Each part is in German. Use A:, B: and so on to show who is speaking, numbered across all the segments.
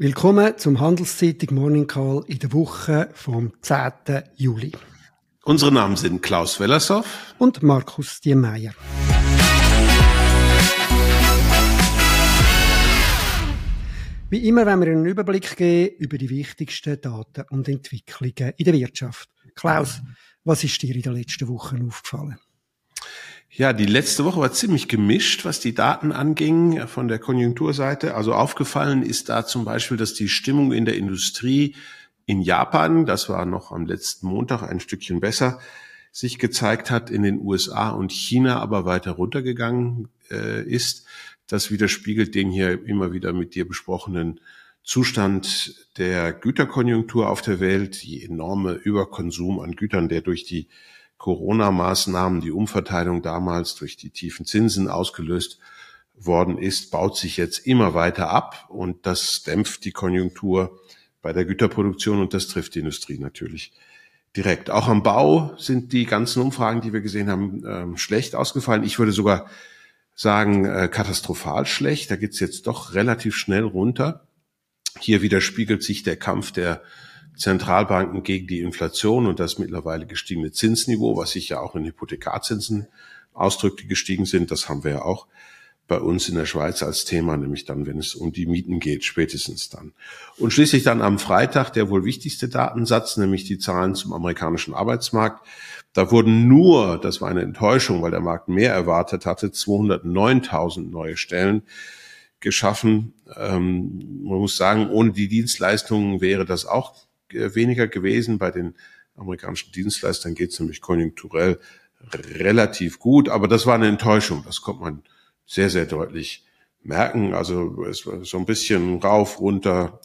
A: Willkommen zum Handelszeitung Morning Call in der Woche vom 10. Juli.
B: Unsere Namen sind Klaus Wellershoff
A: und Markus Diemeyer. Wie immer wenn wir einen Überblick geben über die wichtigsten Daten und Entwicklungen in der Wirtschaft. Klaus, was ist dir in den letzten Wochen aufgefallen?
B: Ja, die letzte Woche war ziemlich gemischt, was die Daten anging von der Konjunkturseite. Also aufgefallen ist da zum Beispiel, dass die Stimmung in der Industrie in Japan, das war noch am letzten Montag ein Stückchen besser, sich gezeigt hat, in den USA und China aber weiter runtergegangen äh, ist. Das widerspiegelt den hier immer wieder mit dir besprochenen Zustand der Güterkonjunktur auf der Welt, die enorme Überkonsum an Gütern, der durch die Corona-Maßnahmen, die Umverteilung damals durch die tiefen Zinsen ausgelöst worden ist, baut sich jetzt immer weiter ab und das dämpft die Konjunktur bei der Güterproduktion und das trifft die Industrie natürlich direkt. Auch am Bau sind die ganzen Umfragen, die wir gesehen haben, ähm, schlecht ausgefallen. Ich würde sogar sagen, äh, katastrophal schlecht. Da geht's jetzt doch relativ schnell runter. Hier widerspiegelt sich der Kampf der Zentralbanken gegen die Inflation und das mittlerweile gestiegene Zinsniveau, was sich ja auch in Hypothekarzinsen ausdrückt, die gestiegen sind. Das haben wir ja auch bei uns in der Schweiz als Thema, nämlich dann, wenn es um die Mieten geht, spätestens dann. Und schließlich dann am Freitag der wohl wichtigste Datensatz, nämlich die Zahlen zum amerikanischen Arbeitsmarkt. Da wurden nur, das war eine Enttäuschung, weil der Markt mehr erwartet hatte, 209.000 neue Stellen geschaffen. Ähm, man muss sagen, ohne die Dienstleistungen wäre das auch weniger gewesen. Bei den amerikanischen Dienstleistern geht es nämlich konjunkturell relativ gut, aber das war eine Enttäuschung. Das kommt man sehr, sehr deutlich merken. Also es war so ein bisschen rauf, runter.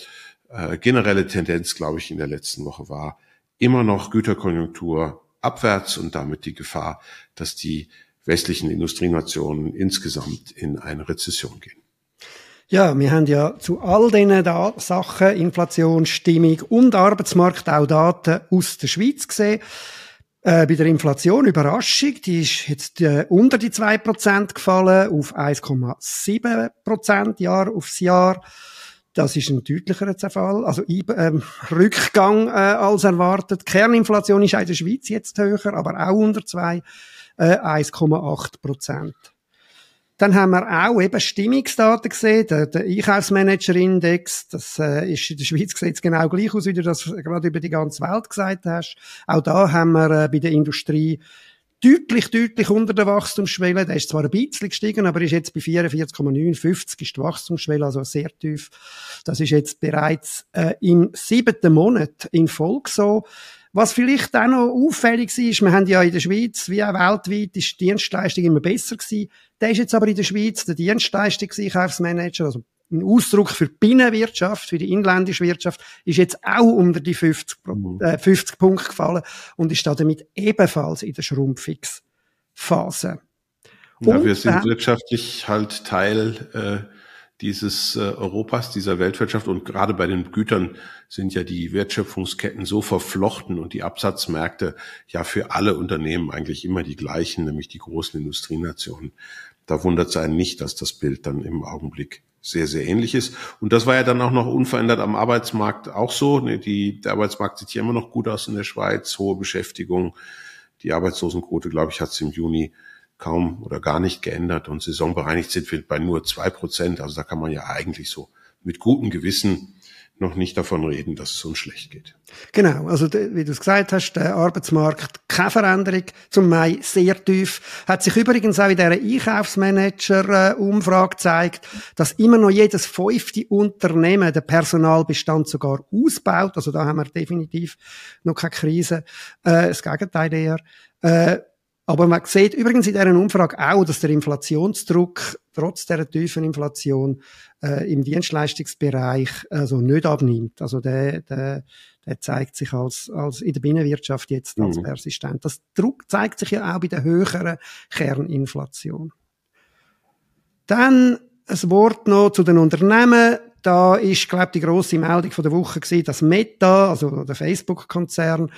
B: Äh, generelle Tendenz, glaube ich, in der letzten Woche war immer noch Güterkonjunktur abwärts und damit die Gefahr, dass die westlichen Industrienationen insgesamt in eine Rezession gehen.
A: Ja, wir haben ja zu all diesen Sachen, Inflation, Stimmung und Arbeitsmarkt auch Daten aus der Schweiz gesehen. Äh, bei der Inflation Überraschung, die ist jetzt äh, unter die 2% gefallen, auf 1,7% Jahr aufs Jahr. Das ist ein deutlicherer Fall, also ähm, Rückgang äh, als erwartet. Kerninflation ist in der Schweiz jetzt höher, aber auch unter 2, äh, 1,8 dann haben wir auch eben Stimmungsdaten gesehen, der, der Einkaufsmanager-Index, das äh, ist in der Schweiz sieht genau gleich aus, wie du das gerade über die ganze Welt gesagt hast. Auch da haben wir äh, bei der Industrie deutlich, deutlich unter der Wachstumsschwelle. Der ist zwar ein bisschen gestiegen, aber ist jetzt bei 44,59 ist die Wachstumsschwelle, also sehr tief. Das ist jetzt bereits äh, im siebten Monat in Folge so. Was vielleicht auch noch auffällig ist, wir haben ja in der Schweiz, wie auch weltweit, ist die Dienstleistung immer besser gewesen. Der ist jetzt aber in der Schweiz der Dienstleistungseinkaufsmanager, also ein Ausdruck für die Binnenwirtschaft, für die inländische Wirtschaft, ist jetzt auch unter die 50, mhm. äh, 50 Punkte gefallen und ist damit ebenfalls in der Schrumpfungsphase.
B: Ja, wir sind wirtschaftlich halt Teil äh, dieses äh, Europas, dieser Weltwirtschaft. Und gerade bei den Gütern sind ja die Wertschöpfungsketten so verflochten und die Absatzmärkte ja für alle Unternehmen eigentlich immer die gleichen, nämlich die großen Industrienationen. Da wundert es einen nicht, dass das Bild dann im Augenblick sehr, sehr ähnlich ist. Und das war ja dann auch noch unverändert am Arbeitsmarkt auch so. Die, der Arbeitsmarkt sieht hier immer noch gut aus in der Schweiz, hohe Beschäftigung. Die Arbeitslosenquote, glaube ich, hat es im Juni kaum oder gar nicht geändert und saisonbereinigt sind wir bei nur zwei Prozent. Also da kann man ja eigentlich so mit gutem Gewissen noch nicht davon reden, dass es uns schlecht geht.
A: Genau, also wie du es gesagt hast, der Arbeitsmarkt keine Veränderung zum Mai sehr tief. Hat sich übrigens auch in dieser Einkaufsmanager-Umfrage gezeigt, dass immer noch jedes fünfte Unternehmen den Personalbestand sogar ausbaut. Also da haben wir definitiv noch keine Krise. Äh, das Gegenteil eher. Äh, aber man sieht übrigens in dieser Umfrage auch, dass der Inflationsdruck trotz der tiefen Inflation äh, im Dienstleistungsbereich also nicht abnimmt. Also der, der, der zeigt sich als, als in der Binnenwirtschaft jetzt als mhm. persistent. Das Druck zeigt sich ja auch bei der höheren Kerninflation. Dann ein Wort noch zu den Unternehmen. Da ist, glaube die grosse Meldung von der Woche gewesen, dass Meta, also der Facebook-Konzern,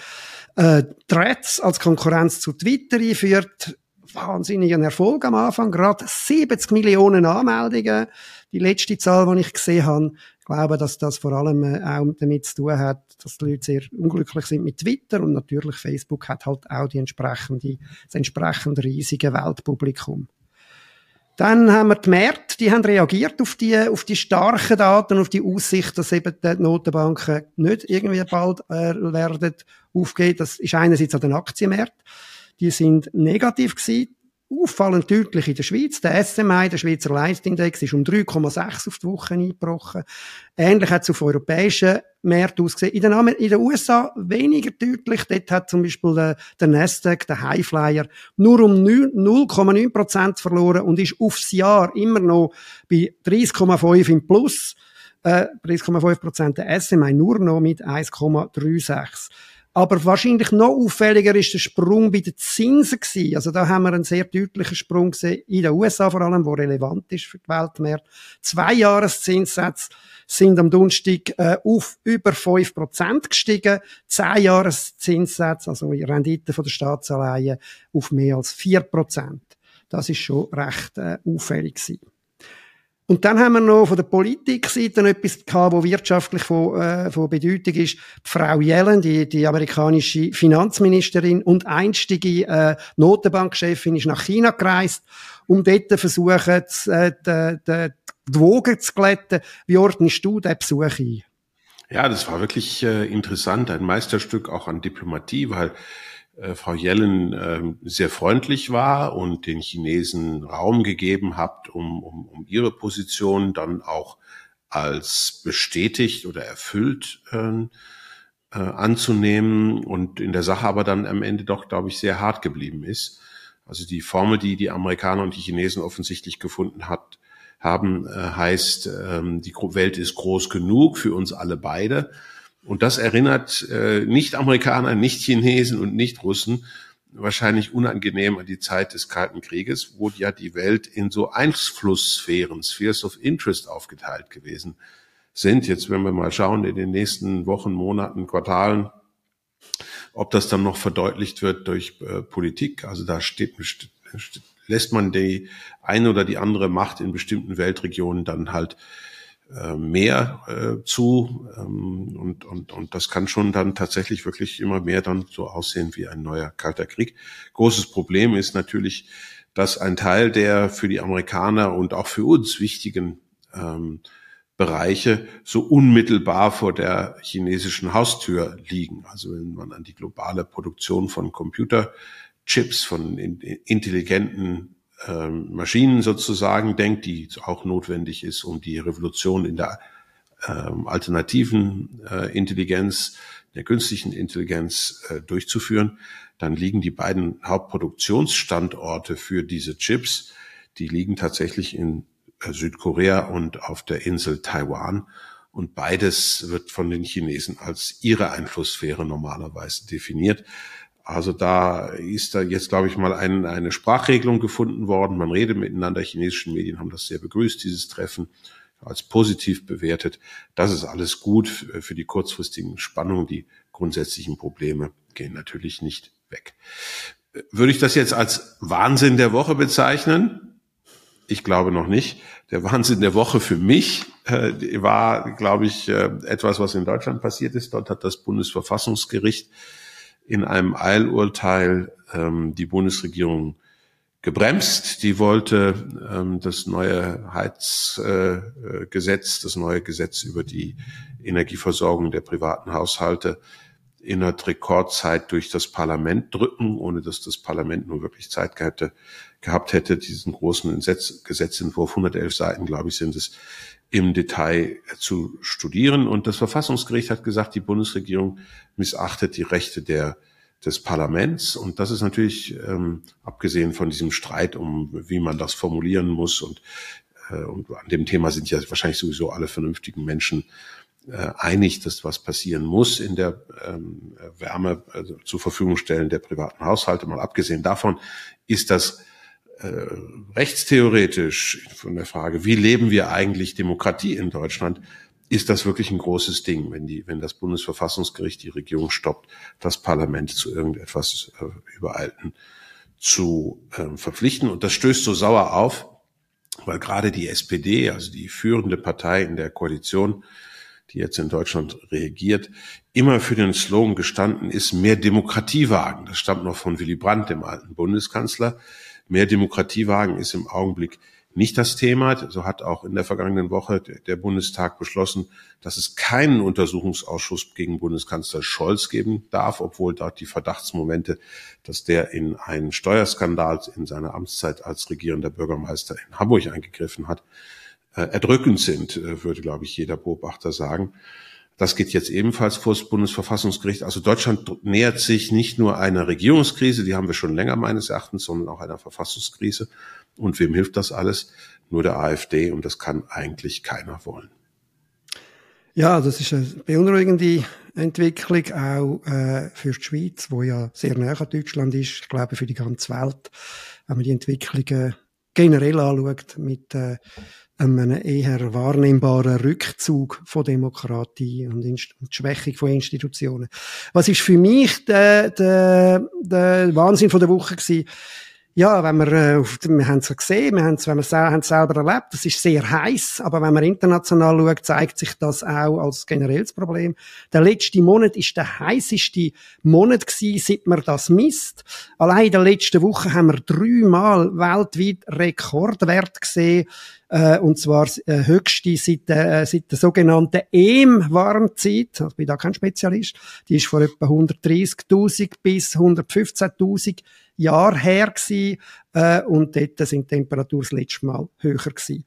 A: äh, Threads als Konkurrenz zu Twitter einführt. Wahnsinnigen Erfolg am Anfang. Gerade 70 Millionen Anmeldungen. Die letzte Zahl, die ich gesehen habe. Ich glaube, dass das vor allem äh, auch damit zu tun hat, dass die Leute sehr unglücklich sind mit Twitter und natürlich Facebook hat halt auch die entsprechende, das entsprechende riesige Weltpublikum. Dann haben wir die Märkte, die haben reagiert auf die, auf die starken Daten, auf die Aussicht, dass eben die Notenbanken nicht irgendwie bald äh, werden aufgehen. Das ist einerseits an den Aktienmärkten. Die sind negativ gewesen auffallend deutlich in der Schweiz. Der SMI, der Schweizer Leitindex, ist um 3,6 auf die Woche eingebrochen. Ähnlich hat es auf europäischen Märkten ausgesehen. In den, USA weniger deutlich. Dort hat zum Beispiel der, der Nasdaq, der Highflyer, nur um 0,9 Prozent verloren und ist aufs Jahr immer noch bei 30,5 im Plus. Äh, 30,5 Prozent der SMI nur noch mit 1,36. Aber wahrscheinlich noch auffälliger ist der Sprung bei den Zinsen gewesen. Also da haben wir einen sehr deutlichen Sprung gesehen in den USA vor allem, wo relevant ist für die Weltmärkte. Zwei Jahreszinssätze sind am Donnerstag äh, auf über 5% gestiegen. Zehn Jahreszinssätze, also die Rendite von der Staatsanleihen, auf mehr als 4%. Das ist schon recht äh, auffällig gewesen. Und dann haben wir noch von der Politikseite etwas gehabt, wo wirtschaftlich von, äh, von Bedeutung ist. Die Frau Yellen, die, die amerikanische Finanzministerin und einstige äh, Notenbankchefin, ist nach China gereist, um dort zu versuchen, die, äh, die, die, die Wogen zu glätten. Wie ordnest du diesen Besuch ein?
B: Ja, das war wirklich äh, interessant, ein Meisterstück auch an Diplomatie, weil Frau Yellen äh, sehr freundlich war und den Chinesen Raum gegeben hat, um, um, um ihre Position dann auch als bestätigt oder erfüllt äh, äh, anzunehmen und in der Sache aber dann am Ende doch, glaube ich, sehr hart geblieben ist. Also die Formel, die die Amerikaner und die Chinesen offensichtlich gefunden hat, haben, äh, heißt, äh, die Welt ist groß genug für uns alle beide. Und das erinnert äh, nicht Amerikaner, nicht Chinesen und nicht Russen wahrscheinlich unangenehm an die Zeit des Kalten Krieges, wo ja die Welt in so Einflusssphären, Spheres of Interest aufgeteilt gewesen sind. Jetzt werden wir mal schauen in den nächsten Wochen, Monaten, Quartalen, ob das dann noch verdeutlicht wird durch äh, Politik. Also da steht, lässt man die eine oder die andere Macht in bestimmten Weltregionen dann halt mehr äh, zu ähm, und, und, und das kann schon dann tatsächlich wirklich immer mehr dann so aussehen wie ein neuer kalter Krieg. Großes Problem ist natürlich, dass ein Teil der für die Amerikaner und auch für uns wichtigen ähm, Bereiche so unmittelbar vor der chinesischen Haustür liegen. Also wenn man an die globale Produktion von Computerchips, von intelligenten ähm, Maschinen sozusagen denkt, die auch notwendig ist, um die Revolution in der ähm, alternativen äh, Intelligenz, der künstlichen Intelligenz äh, durchzuführen, dann liegen die beiden Hauptproduktionsstandorte für diese Chips, die liegen tatsächlich in äh, Südkorea und auf der Insel Taiwan. Und beides wird von den Chinesen als ihre Einflusssphäre normalerweise definiert. Also da ist da jetzt, glaube ich, mal ein, eine Sprachregelung gefunden worden. Man redet miteinander. Chinesische Medien haben das sehr begrüßt, dieses Treffen als positiv bewertet. Das ist alles gut für die kurzfristigen Spannungen. Die grundsätzlichen Probleme gehen natürlich nicht weg. Würde ich das jetzt als Wahnsinn der Woche bezeichnen? Ich glaube noch nicht. Der Wahnsinn der Woche für mich äh, war, glaube ich, äh, etwas, was in Deutschland passiert ist. Dort hat das Bundesverfassungsgericht in einem Eilurteil ähm, die Bundesregierung gebremst. Die wollte ähm, das neue Heizgesetz, äh, das neue Gesetz über die Energieversorgung der privaten Haushalte innerhalb Rekordzeit durch das Parlament drücken, ohne dass das Parlament nur wirklich Zeit hätte, gehabt hätte, diesen großen Gesetzentwurf, 111 Seiten, glaube ich, sind es, im Detail zu studieren. Und das Verfassungsgericht hat gesagt, die Bundesregierung missachtet die Rechte der, des Parlaments. Und das ist natürlich, ähm, abgesehen von diesem Streit um, wie man das formulieren muss und, äh, und an dem Thema sind ja wahrscheinlich sowieso alle vernünftigen Menschen äh, einig, dass was passieren muss in der ähm, Wärme also zur Verfügung stellen der privaten Haushalte. Mal abgesehen davon ist das äh, rechtstheoretisch von der Frage, wie leben wir eigentlich Demokratie in Deutschland, ist das wirklich ein großes Ding, wenn die, wenn das Bundesverfassungsgericht die Regierung stoppt, das Parlament zu irgendetwas äh, übereilten zu äh, verpflichten. Und das stößt so sauer auf, weil gerade die SPD, also die führende Partei in der Koalition, die jetzt in Deutschland reagiert, immer für den Slogan gestanden ist, mehr Demokratie wagen. Das stammt noch von Willy Brandt, dem alten Bundeskanzler. Mehr Demokratie wagen ist im Augenblick nicht das Thema. So hat auch in der vergangenen Woche der Bundestag beschlossen, dass es keinen Untersuchungsausschuss gegen Bundeskanzler Scholz geben darf, obwohl dort die Verdachtsmomente, dass der in einen Steuerskandal in seiner Amtszeit als regierender Bürgermeister in Hamburg eingegriffen hat, äh, erdrückend sind, äh, würde, glaube ich, jeder Beobachter sagen. Das geht jetzt ebenfalls vor das Bundesverfassungsgericht. Also Deutschland nähert sich nicht nur einer Regierungskrise, die haben wir schon länger meines Erachtens, sondern auch einer Verfassungskrise. Und wem hilft das alles? Nur der AfD und das kann eigentlich keiner wollen.
A: Ja, das ist eine beunruhigende Entwicklung auch äh, für die Schweiz, wo ja sehr näher an Deutschland ist. Ich glaube für die ganze Welt, wenn man die Entwicklungen generell anschaut mit äh, einem eher wahrnehmbaren Rückzug von Demokratie und die Schwächung von Institutionen. Was ist für mich der, der, der Wahnsinn von der Woche gewesen? Ja, wenn wir, äh, wir haben es gesehen, wir haben es, wenn wir es haben es selber erlebt, das ist sehr heiß, aber wenn man international schaut, zeigt sich das auch als generelles Problem. Der letzte Monat ist der heißeste Monat gewesen, seit man das misst. Allein in der letzten Woche haben wir dreimal weltweit Rekordwert gesehen, äh, und zwar äh, höchste seit, äh, seit der sogenannten EM-Warmzeit, ich bin da kein Spezialist, die ist vor etwa 130.000 bis 115.000 Jahre her gewesen, äh, und dort sind die Temperaturen das letzte Mal höher gewesen.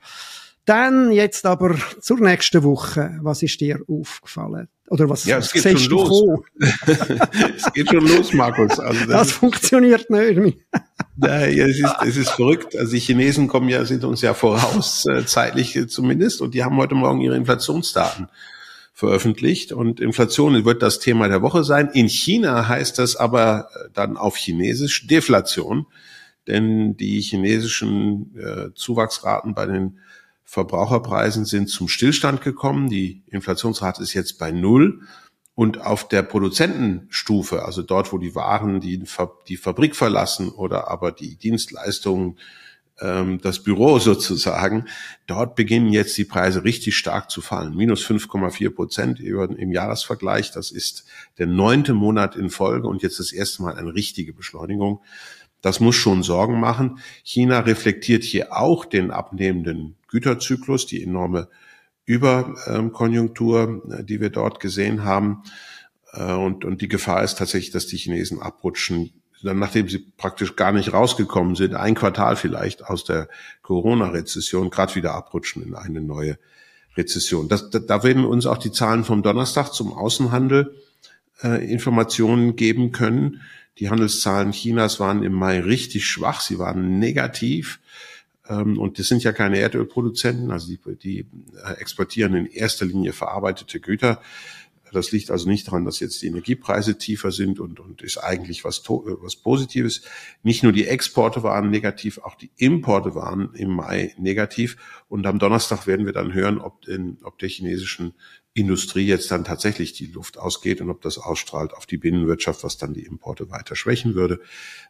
A: Dann jetzt aber zur nächsten Woche. Was ist dir aufgefallen? Oder was
B: ja, es geht schon los. es geht schon los, Markus.
A: Also das, das funktioniert nicht.
B: ja, es, ist, es ist verrückt. Also die Chinesen kommen ja, sind uns ja voraus, äh, zeitlich zumindest, und die haben heute Morgen ihre Inflationsdaten veröffentlicht. Und Inflation wird das Thema der Woche sein. In China heißt das aber dann auf Chinesisch Deflation, denn die chinesischen äh, Zuwachsraten bei den Verbraucherpreisen sind zum Stillstand gekommen. Die Inflationsrate ist jetzt bei Null. Und auf der Produzentenstufe, also dort, wo die Waren die, die Fabrik verlassen oder aber die Dienstleistungen ähm, das Büro sozusagen, dort beginnen jetzt die Preise richtig stark zu fallen. Minus 5,4 Prozent im Jahresvergleich. Das ist der neunte Monat in Folge und jetzt das erste Mal eine richtige Beschleunigung. Das muss schon Sorgen machen. China reflektiert hier auch den abnehmenden Güterzyklus, die enorme Überkonjunktur, die wir dort gesehen haben. Äh, und, und die Gefahr ist tatsächlich, dass die Chinesen abrutschen, dann nachdem sie praktisch gar nicht rausgekommen sind, ein Quartal vielleicht aus der Corona-Rezession, gerade wieder abrutschen in eine neue Rezession. Das, da, da werden uns auch die Zahlen vom Donnerstag zum Außenhandel äh, Informationen geben können. Die Handelszahlen Chinas waren im Mai richtig schwach, sie waren negativ. Ähm, und das sind ja keine Erdölproduzenten, also die, die äh, exportieren in erster Linie verarbeitete Güter. Das liegt also nicht daran, dass jetzt die Energiepreise tiefer sind und, und ist eigentlich was, was Positives. Nicht nur die Exporte waren negativ, auch die Importe waren im Mai negativ. Und am Donnerstag werden wir dann hören, ob, den, ob der chinesischen Industrie jetzt dann tatsächlich die Luft ausgeht und ob das ausstrahlt auf die Binnenwirtschaft, was dann die Importe weiter schwächen würde.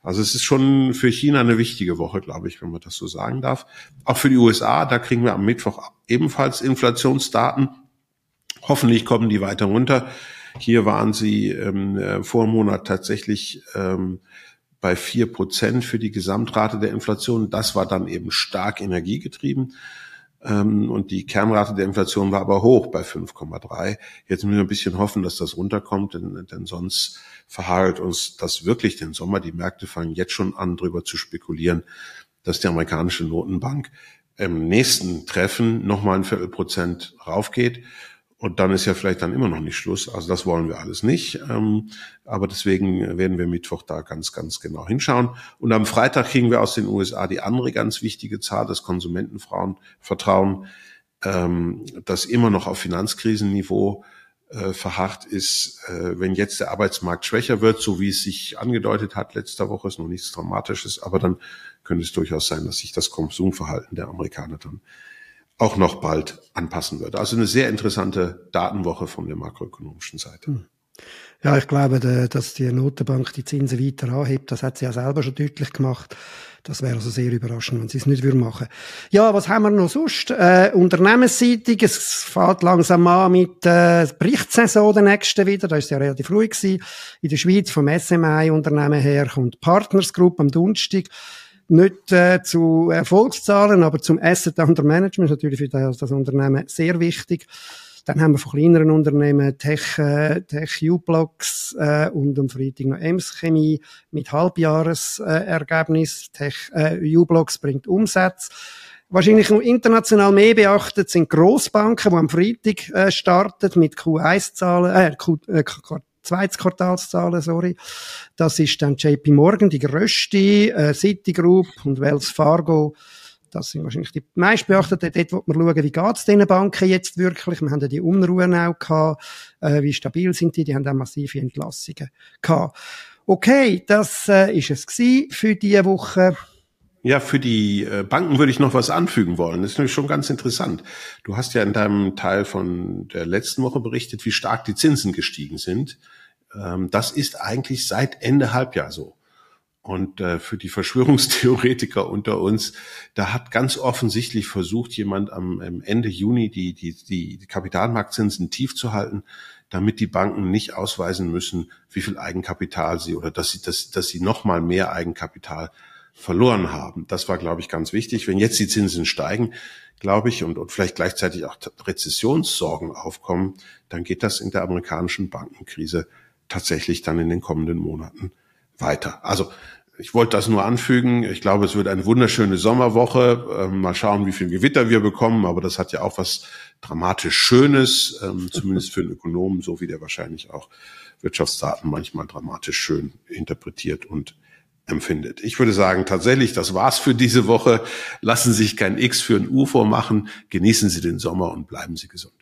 B: Also es ist schon für China eine wichtige Woche, glaube ich, wenn man das so sagen darf. Auch für die USA, da kriegen wir am Mittwoch ebenfalls Inflationsdaten. Hoffentlich kommen die weiter runter. Hier waren sie ähm, äh, vor einem Monat tatsächlich ähm, bei vier Prozent für die Gesamtrate der Inflation. Das war dann eben stark energiegetrieben. Ähm, und die Kernrate der Inflation war aber hoch bei 5,3. Jetzt müssen wir ein bisschen hoffen, dass das runterkommt, denn, denn sonst verhagelt uns das wirklich den Sommer. Die Märkte fangen jetzt schon an, darüber zu spekulieren, dass die amerikanische Notenbank im nächsten Treffen nochmal ein Viertelprozent raufgeht. Und dann ist ja vielleicht dann immer noch nicht Schluss. Also das wollen wir alles nicht. Ähm, aber deswegen werden wir Mittwoch da ganz, ganz genau hinschauen. Und am Freitag kriegen wir aus den USA die andere ganz wichtige Zahl, das Konsumentenvertrauen, ähm, das immer noch auf Finanzkrisenniveau äh, verharrt ist. Äh, wenn jetzt der Arbeitsmarkt schwächer wird, so wie es sich angedeutet hat letzter Woche, ist noch nichts Dramatisches, aber dann könnte es durchaus sein, dass sich das Konsumverhalten der Amerikaner dann auch noch bald anpassen wird. Also eine sehr interessante Datenwoche von der makroökonomischen Seite. Hm.
A: Ja, ich glaube, dass die Notenbank die Zinsen weiter anhebt, das hat sie ja selber schon deutlich gemacht. Das wäre also sehr überraschend, wenn sie es nicht machen würden Ja, was haben wir noch sonst? Äh, unternehmensseitig, es fährt langsam an mit äh, Berichtssaison der nächsten wieder. Da ist ja relativ ruhig gewesen. In der Schweiz vom SMI-Unternehmen her kommt Partners Group am Donnerstag nicht äh, zu Erfolgszahlen, aber zum Asset Under Management natürlich für das, das Unternehmen sehr wichtig. Dann haben wir von kleineren Unternehmen Tech, äh, Tech U-Blocks äh, und am Freitag noch Ems Chemie mit Halbjahresergebnis. Äh, Tech äh, U-Blocks bringt Umsatz. Wahrscheinlich noch international mehr beachtet sind Grossbanken, die am Freitag äh, starten mit Q1-Zahlen, äh, Q, äh, zweites Quartalszahlen, sorry. Das ist dann JP Morgan, die grösste, äh, Citigroup und Wells Fargo das sind wahrscheinlich die meistbeachteten. Dort wo wir schauen, wie geht's diesen Banken jetzt wirklich. Wir haben ja die Unruhen auch gehabt. Äh, wie stabil sind die? Die haben auch massive Entlassungen gehabt. Okay, das äh, ist es für diese Woche.
B: Ja, für die äh, Banken würde ich noch was anfügen wollen. Das ist nämlich schon ganz interessant. Du hast ja in deinem Teil von der letzten Woche berichtet, wie stark die Zinsen gestiegen sind. Ähm, das ist eigentlich seit Ende Halbjahr so. Und äh, für die Verschwörungstheoretiker unter uns, da hat ganz offensichtlich versucht, jemand am, Ende Juni die, die, die Kapitalmarktzinsen tief zu halten, damit die Banken nicht ausweisen müssen, wie viel Eigenkapital sie oder dass sie, dass, dass sie nochmal mehr Eigenkapital verloren haben. Das war, glaube ich, ganz wichtig. Wenn jetzt die Zinsen steigen, glaube ich, und, und vielleicht gleichzeitig auch Rezessionssorgen aufkommen, dann geht das in der amerikanischen Bankenkrise tatsächlich dann in den kommenden Monaten weiter. Also ich wollte das nur anfügen. Ich glaube, es wird eine wunderschöne Sommerwoche. Ähm, mal schauen, wie viel Gewitter wir bekommen. Aber das hat ja auch was dramatisch Schönes, ähm, zumindest für einen Ökonomen, so wie der wahrscheinlich auch Wirtschaftsdaten manchmal dramatisch schön interpretiert und empfindet. Ich würde sagen, tatsächlich, das war's für diese Woche. Lassen Sie sich kein X für ein U vormachen. Genießen Sie den Sommer und bleiben Sie gesund.